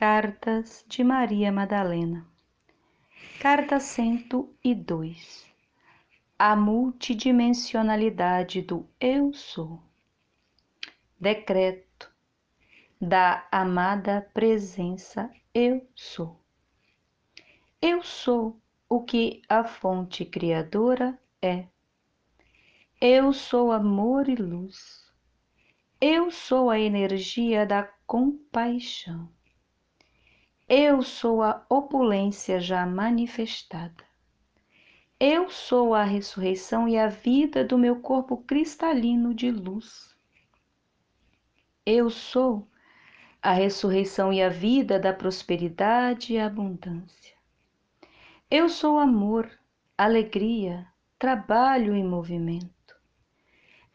Cartas de Maria Madalena. Carta 102. A multidimensionalidade do Eu Sou. Decreto da amada presença Eu Sou. Eu sou o que a fonte criadora é. Eu sou amor e luz. Eu sou a energia da compaixão. Eu sou a opulência já manifestada. Eu sou a ressurreição e a vida do meu corpo cristalino de luz. Eu sou a ressurreição e a vida da prosperidade e abundância. Eu sou amor, alegria, trabalho e movimento.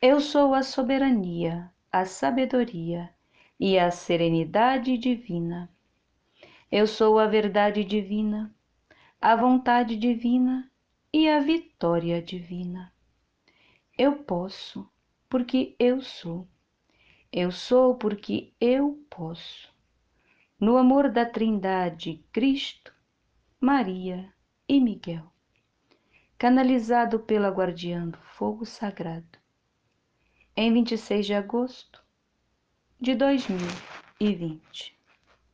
Eu sou a soberania, a sabedoria e a serenidade divina. Eu sou a verdade divina, a vontade divina e a vitória divina. Eu posso, porque eu sou. Eu sou porque eu posso. No amor da Trindade, Cristo, Maria e Miguel. Canalizado pela guardiã do fogo sagrado. Em 26 de agosto de 2020.